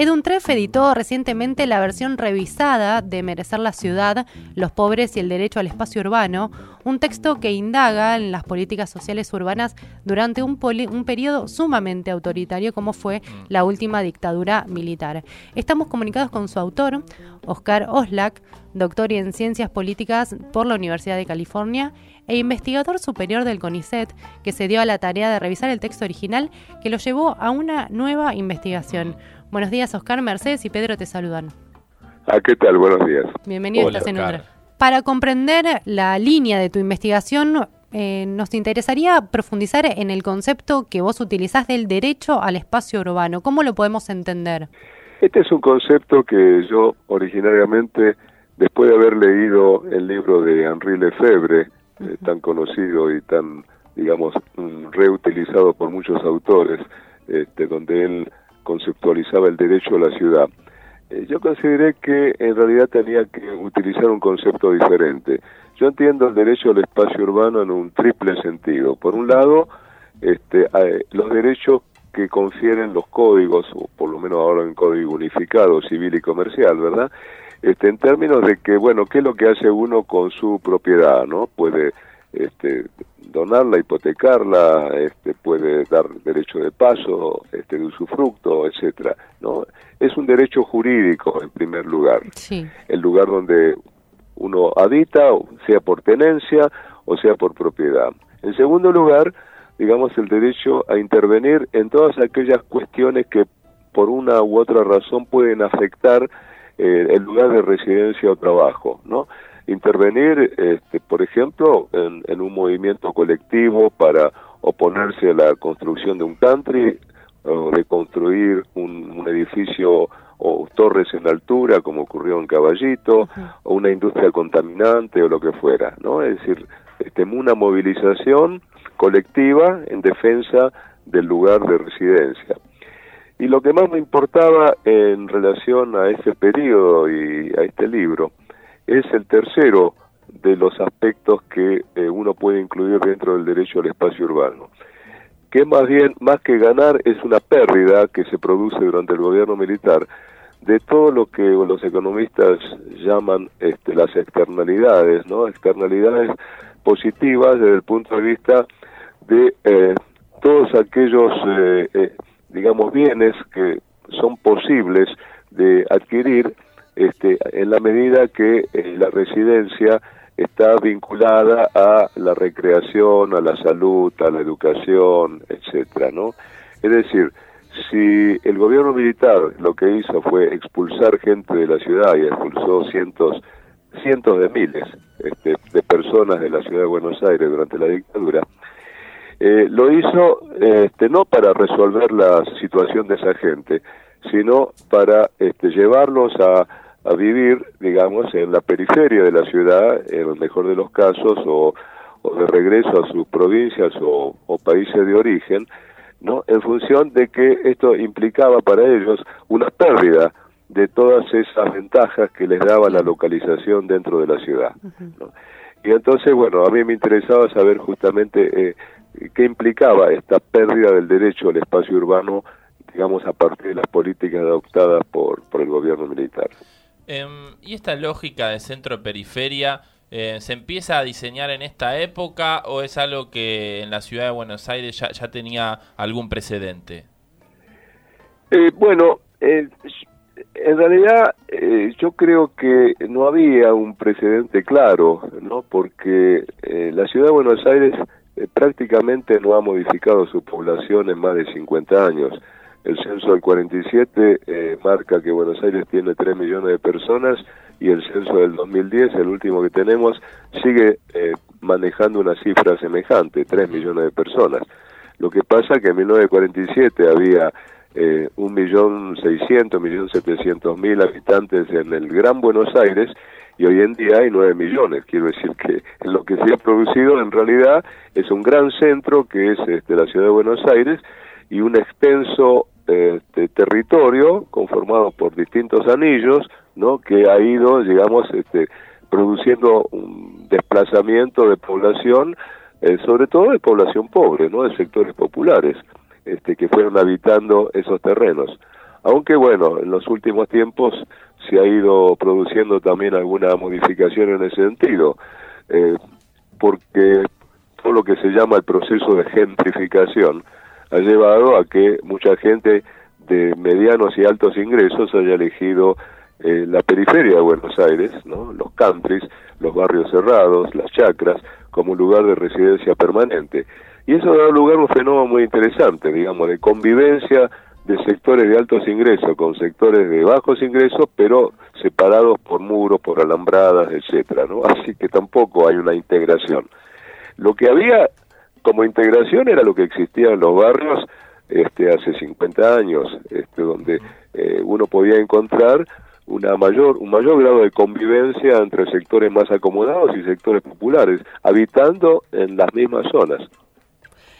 Eduntref editó recientemente la versión revisada de Merecer la ciudad, los pobres y el derecho al espacio urbano, un texto que indaga en las políticas sociales urbanas durante un, un periodo sumamente autoritario como fue mm. la última dictadura militar. Estamos comunicados con su autor, Oscar Oslak, doctor en Ciencias Políticas por la Universidad de California e investigador superior del CONICET, que se dio a la tarea de revisar el texto original que lo llevó a una nueva investigación. Buenos días, Oscar, Mercedes y Pedro te saludan. Ah, ¿qué tal? Buenos días. Bienvenido, estás en Para comprender la línea de tu investigación, eh, nos interesaría profundizar en el concepto que vos utilizás del derecho al espacio urbano. ¿Cómo lo podemos entender? Este es un concepto que yo originariamente, después de haber leído el libro de Henri Lefebvre, eh, tan conocido y tan, digamos, mm, reutilizado por muchos autores, este, donde él conceptualizaba el derecho a la ciudad. Eh, yo consideré que en realidad tenía que utilizar un concepto diferente. Yo entiendo el derecho al espacio urbano en un triple sentido. Por un lado, este, los derechos que confieren los códigos, o por lo menos ahora en código unificado, civil y comercial, ¿verdad? Este, en términos de que, bueno, ¿qué es lo que hace uno con su propiedad, no? Puede este, donarla, hipotecarla, este, puede dar derecho de paso, este, de usufructo, etcétera, ¿no? Es un derecho jurídico, en primer lugar. Sí. El lugar donde uno habita, sea por tenencia o sea por propiedad. En segundo lugar, digamos, el derecho a intervenir en todas aquellas cuestiones que por una u otra razón pueden afectar eh, el lugar de residencia o trabajo, ¿no? Intervenir, este, por ejemplo, en, un movimiento colectivo para oponerse a la construcción de un country o de construir un, edificio o torres en altura, como ocurrió en Caballito, o una industria contaminante o lo que fuera, ¿no? Es decir, este, una movilización colectiva en defensa del lugar de residencia. Y lo que más me importaba en relación a ese periodo y a este libro es el tercero de los aspectos que eh, uno puede incluir dentro del derecho al espacio urbano, que más bien, más que ganar, es una pérdida que se produce durante el gobierno militar de todo lo que los economistas llaman este, las externalidades, ¿no? Externalidades positivas desde el punto de vista de eh, todos aquellos eh, digamos, bienes que son posibles de adquirir este, en la medida que eh, la residencia está vinculada a la recreación, a la salud, a la educación, etcétera, ¿no? Es decir, si el gobierno militar lo que hizo fue expulsar gente de la ciudad y expulsó cientos cientos de miles este, de personas de la ciudad de Buenos Aires durante la dictadura, eh, lo hizo este, no para resolver la situación de esa gente, sino para este, llevarlos a, a vivir, digamos, en la periferia de la ciudad, en el mejor de los casos, o, o de regreso a sus provincias o, o, países de origen, ¿no? En función de que esto implicaba para ellos una pérdida de todas esas ventajas que les daba la localización dentro de la ciudad. ¿no? Y entonces, bueno, a mí me interesaba saber justamente eh, qué implicaba esta pérdida del derecho al espacio urbano, digamos, a partir de las políticas adoptadas por, por el gobierno militar. Em, ¿Y esta lógica de centro-periferia eh, se empieza a diseñar en esta época o es algo que en la ciudad de Buenos Aires ya, tenía algún precedente? Eh, bueno, eh, en realidad yo creo que no había un precedente claro, ¿no? Porque la ciudad de Buenos Aires prácticamente no ha modificado su población en más de 50 años. El censo del 47 eh, marca que Buenos Aires tiene 3 millones de personas y el censo del 2010, el último que tenemos, sigue eh, manejando una cifra semejante, 3 millones de personas. Lo que pasa que en 1947 había eh, 1.600.000, 1.700.000 habitantes en el Gran Buenos Aires y hoy en día hay 9 millones. Quiero decir que lo que se ha producido en realidad es un gran centro que es este, la ciudad de Buenos Aires y un extenso este, territorio conformado por distintos anillos, ¿no? Que ha ido, digamos, este, produciendo un desplazamiento de población, eh, sobre todo de población pobre, ¿no? De sectores populares, este, que fueron habitando esos terrenos. Aunque bueno, en los últimos tiempos se ha ido produciendo también alguna modificación en ese sentido, eh, porque todo lo que se llama el proceso de gentrificación ha llevado a que mucha gente de medianos y altos ingresos haya elegido eh, la periferia de Buenos Aires, ¿no? los countries, los barrios cerrados, las chacras, como lugar de residencia permanente. Y eso da lugar a un fenómeno muy interesante, digamos, de convivencia de sectores de altos ingresos con sectores de bajos ingresos, pero separados por muros, por alambradas, etcétera, ¿no? Así que tampoco hay una integración. Lo que había como integración era lo que existía en los barrios este, hace 50 años, este, donde eh, uno podía encontrar una mayor, un mayor grado de convivencia entre sectores más acomodados y sectores populares, habitando en las mismas zonas.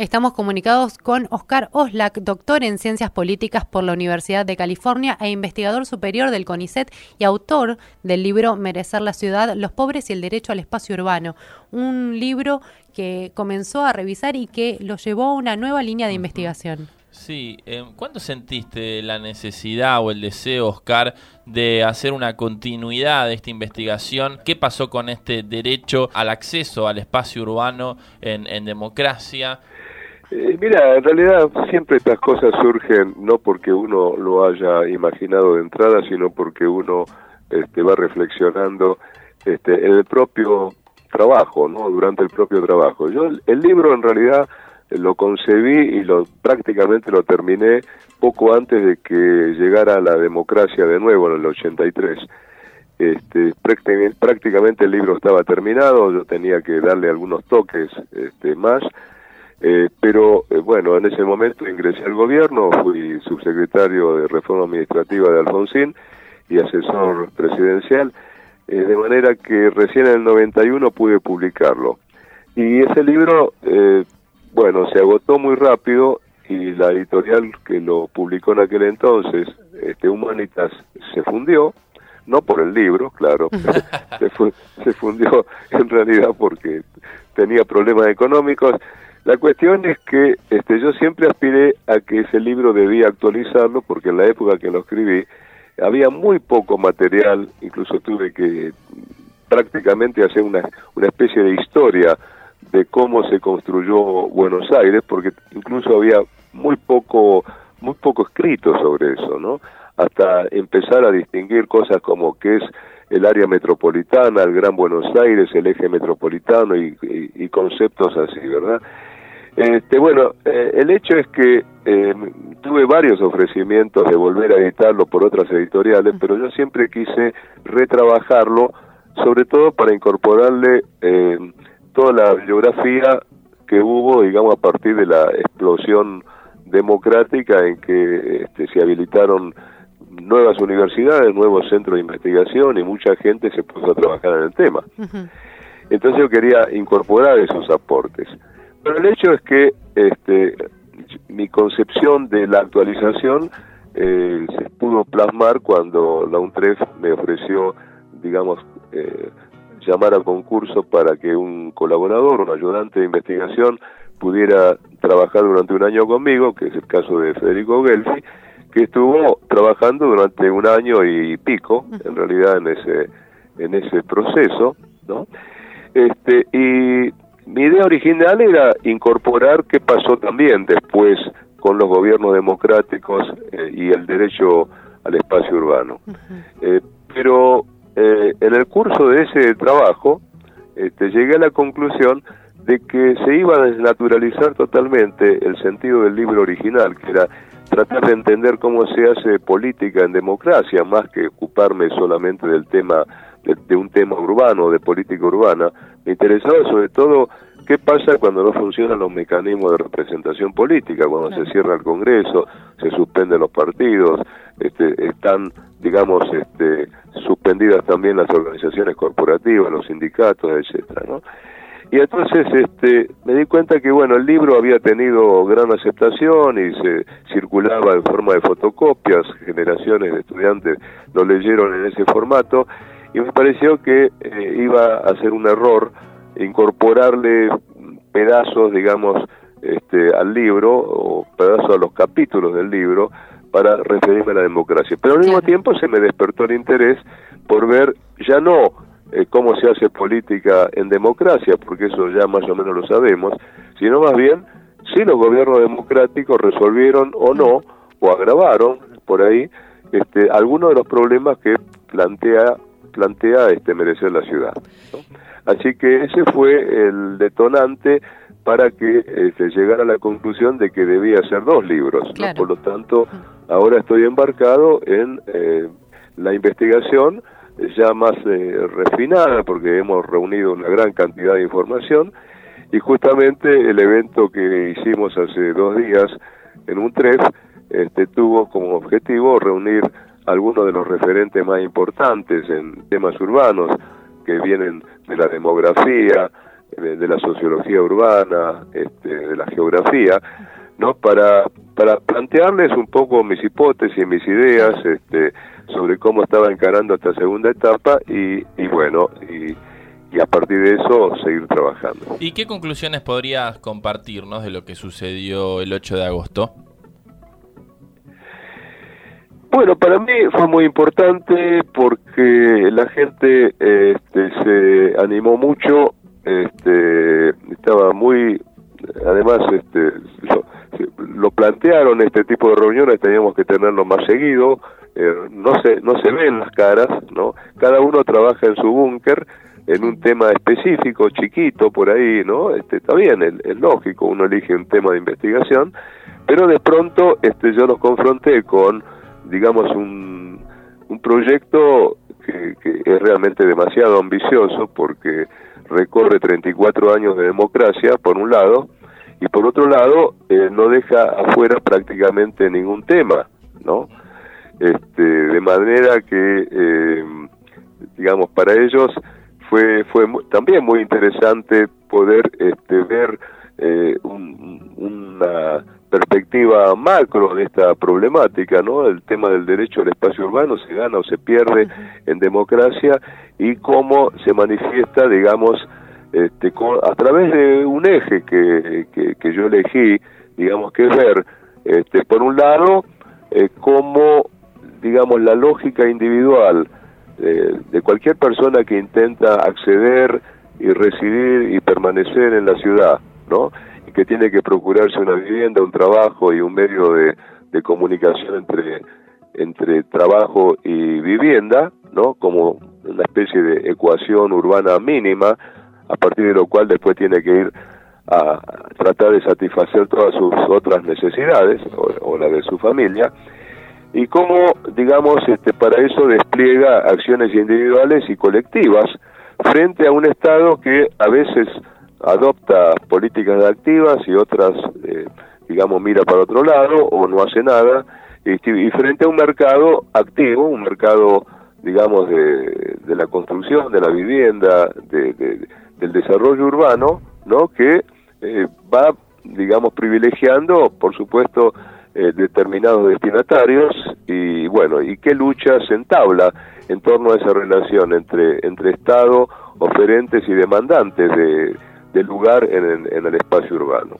Estamos comunicados con Oscar Oslak, doctor en Ciencias Políticas por la Universidad de California e investigador superior del CONICET y autor del libro Merecer la Ciudad, los pobres y el derecho al espacio urbano, un libro que comenzó a revisar y que lo llevó a una nueva línea de investigación. Sí, eh, ¿cuándo sentiste la necesidad o el deseo, Oscar, de hacer una continuidad de esta investigación? ¿Qué pasó con este derecho al acceso al espacio urbano en, en democracia? Eh, mira, en realidad siempre estas cosas surgen no porque uno lo haya imaginado de entrada, sino porque uno este, va reflexionando este, en el propio trabajo, ¿no? Durante el propio trabajo. Yo el, libro en realidad lo concebí y lo prácticamente lo terminé poco antes de que llegara la democracia de nuevo en el 83. Este, prácticamente el libro estaba terminado, yo tenía que darle algunos toques este, más eh, pero eh, bueno, en ese momento ingresé al gobierno, fui subsecretario de Reforma Administrativa de Alfonsín y asesor presidencial, eh, de manera que recién en el 91 pude publicarlo. Y ese libro, bueno, se agotó muy rápido y la editorial que lo publicó en aquel entonces, este Humanitas, se fundió, no por el libro, claro, se, se fundió en realidad porque tenía problemas económicos la cuestión es que este, yo siempre aspiré a que ese libro debía actualizarlo porque en la época que lo escribí había muy poco material, incluso tuve que prácticamente hacer una, especie de historia de cómo se construyó Buenos Aires, porque incluso había muy poco, muy poco escrito sobre eso, ¿no? Hasta empezar a distinguir cosas como qué es el área metropolitana, el Gran Buenos Aires, el eje metropolitano y conceptos así, ¿verdad? Este, bueno, eh, el hecho es que eh, tuve varios ofrecimientos de volver a editarlo por otras editoriales, pero yo siempre quise retrabajarlo, sobre todo para incorporarle eh, toda la bibliografía que hubo, digamos, a partir de la explosión democrática en que este, se habilitaron nuevas universidades, nuevos centros de investigación y mucha gente se puso a trabajar en el tema. Entonces yo quería incorporar esos aportes. Pero el hecho es que este, mi concepción de la actualización eh, se pudo plasmar cuando la UNTREF me ofreció, digamos, eh, llamar a concurso para que un colaborador, un ayudante de investigación, pudiera trabajar durante un año conmigo, que es el caso de Federico Gelfi, que estuvo trabajando durante un año y pico, en realidad en ese en ese proceso, ¿no? Este y mi idea original era incorporar qué pasó también después con los gobiernos democráticos eh, y el derecho al espacio urbano. Eh, pero eh, en el curso de ese trabajo este, llegué a la conclusión de que se iba a desnaturalizar totalmente el sentido del libro original, que era tratar de entender cómo se hace política en democracia, más que ocuparme solamente del tema de, un tema urbano, de política urbana, me interesaba sobre todo qué pasa cuando no funcionan los mecanismos de representación política, cuando se cierra el Congreso, se suspenden los partidos, este, están, digamos, este, suspendidas también las organizaciones corporativas, los sindicatos, etcétera, ¿no? Y entonces este, me di cuenta que bueno, el libro había tenido gran aceptación y se circulaba en forma de fotocopias, generaciones de estudiantes lo leyeron en ese formato y me pareció que eh, iba a ser un error incorporarle pedazos, digamos, este, al libro o pedazos a los capítulos del libro para referirme a la democracia. Pero al mismo tiempo se me despertó el interés por ver ya no eh, cómo se hace política en democracia, porque eso ya más o menos lo sabemos, sino más bien si los gobiernos democráticos resolvieron o no, o agravaron por ahí, este, algunos de los problemas que plantea plantea este merecer la ciudad. Así que ese fue el detonante para que este, llegara a la conclusión de que debía ser dos libros. Por lo tanto, ahora estoy embarcado en eh, la investigación ya más eh, refinada, porque hemos reunido una gran cantidad de información, y justamente el evento que hicimos hace dos días en un TREF este, tuvo como objetivo reunir algunos de los referentes más importantes en temas urbanos que vienen de la demografía, de, la sociología urbana, este, de la geografía, ¿no? Para, para plantearles un poco mis hipótesis, mis ideas, este, sobre cómo estaba encarando esta segunda etapa y, y bueno, y, a partir de eso seguir trabajando. ¿Y qué conclusiones podrías compartirnos de lo que sucedió el 8 de agosto? Bueno, para mí fue muy importante porque la gente este, se animó mucho, este, estaba muy, además este, lo, plantearon este tipo de reuniones, teníamos que tenerlo más seguido, eh, no se no se ven las caras, no, cada uno trabaja en su búnker en un tema específico, chiquito por ahí, ¿no? Este, está bien, es, lógico, uno elige un tema de investigación, pero de pronto este, yo los confronté con digamos, un, un proyecto que, es realmente demasiado ambicioso porque recorre 34 años de democracia, por un lado, y por otro lado, eh, no deja afuera prácticamente ningún tema, ¿no? Este, de manera que, eh, digamos, para ellos fue, fue también muy interesante poder este, ver eh, una perspectiva macro de esta problemática, ¿no? El tema del derecho al espacio urbano se gana o se pierde en democracia y cómo se manifiesta, digamos, este, a través de un eje que, que, yo elegí, digamos, que es ver, este, por un lado, eh, cómo, digamos, la lógica individual eh, de cualquier persona que intenta acceder y residir y permanecer en la ciudad, ¿no? Que tiene que procurarse una vivienda, un trabajo y un medio de, comunicación entre, entre trabajo y vivienda, ¿no? Como una especie de ecuación urbana mínima, a partir de lo cual después tiene que ir a tratar de satisfacer todas sus otras necesidades o, o la de su familia y cómo, digamos, este, para eso despliega acciones individuales y colectivas frente a un Estado que a veces adopta políticas activas y otras, eh, digamos, mira para otro lado o no hace nada, y, frente a un mercado activo, un mercado, digamos, de, de la construcción, de la vivienda, de, del desarrollo urbano, ¿no? Que eh, va, digamos, privilegiando, por supuesto, eh, determinados destinatarios y, bueno, y qué lucha se entabla en torno a esa relación entre, entre Estado, oferentes y demandantes de del lugar en, el espacio urbano.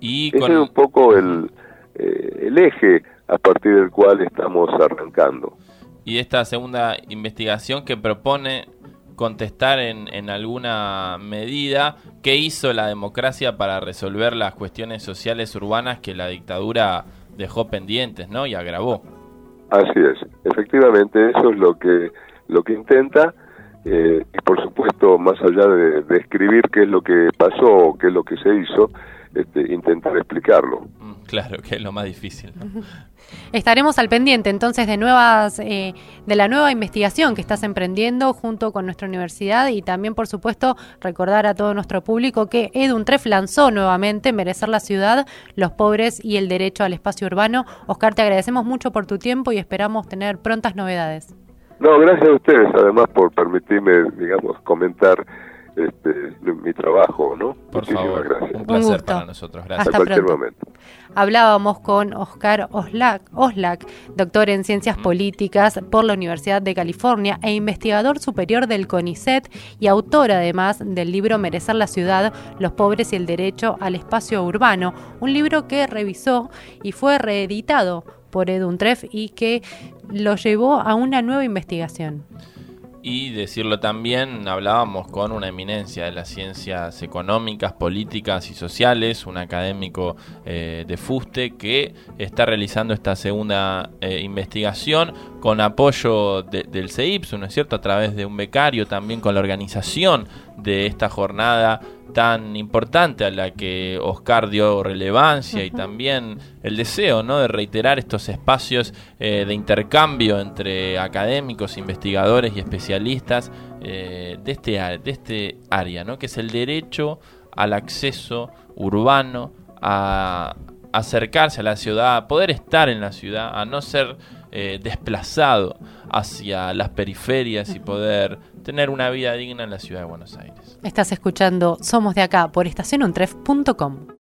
Y Ese es un poco el, eh, el eje a partir del cual estamos arrancando. Y esta segunda investigación que propone contestar en, en, alguna medida qué hizo la democracia para resolver las cuestiones sociales urbanas que la dictadura dejó pendientes, ¿no? Y agravó. Así es, efectivamente eso es lo que lo que intenta eh, y por supuesto, más allá de describir qué es lo que pasó, qué es lo que se hizo, este, intentar explicarlo. Mm, claro, que es lo más difícil. Estaremos al pendiente entonces de nuevas, eh, de la nueva investigación que estás emprendiendo junto con nuestra universidad y también, por supuesto, recordar a todo nuestro público que Tref lanzó nuevamente Merecer la Ciudad, los pobres y el derecho al espacio urbano. Oscar, te agradecemos mucho por tu tiempo y esperamos tener prontas novedades. No, gracias a ustedes, además, por permitirme, digamos, comentar este, mi trabajo, ¿no? Por favor, gracias. Un placer para nosotros. Gracias. Hasta cualquier momento. Hablábamos con Oscar Oslak, Oslak, doctor en Ciencias Políticas por la Universidad de California e investigador superior del CONICET y autor además del libro Merecer la Ciudad, los pobres y el derecho al espacio urbano, un libro que revisó y fue reeditado por Eduntref y que lo llevó a una nueva investigación. Y decirlo también, hablábamos con una eminencia de las ciencias económicas, políticas y sociales, un académico eh, de Fuste que está realizando esta segunda eh, investigación con apoyo del CEIPS, ¿no es cierto?, a través de un becario, también con la organización de esta jornada tan importante a la que Oscar dio relevancia y también el deseo ¿no? de reiterar estos espacios eh, de intercambio entre académicos, investigadores y especialistas eh, de, este, de este área, ¿no? que es el derecho al acceso urbano, a acercarse a la ciudad, a poder estar en la ciudad, a no ser eh, desplazado hacia las periferias y poder tener una vida digna en la ciudad de Buenos Aires. Estás escuchando Somos de acá por estacionuntref.com.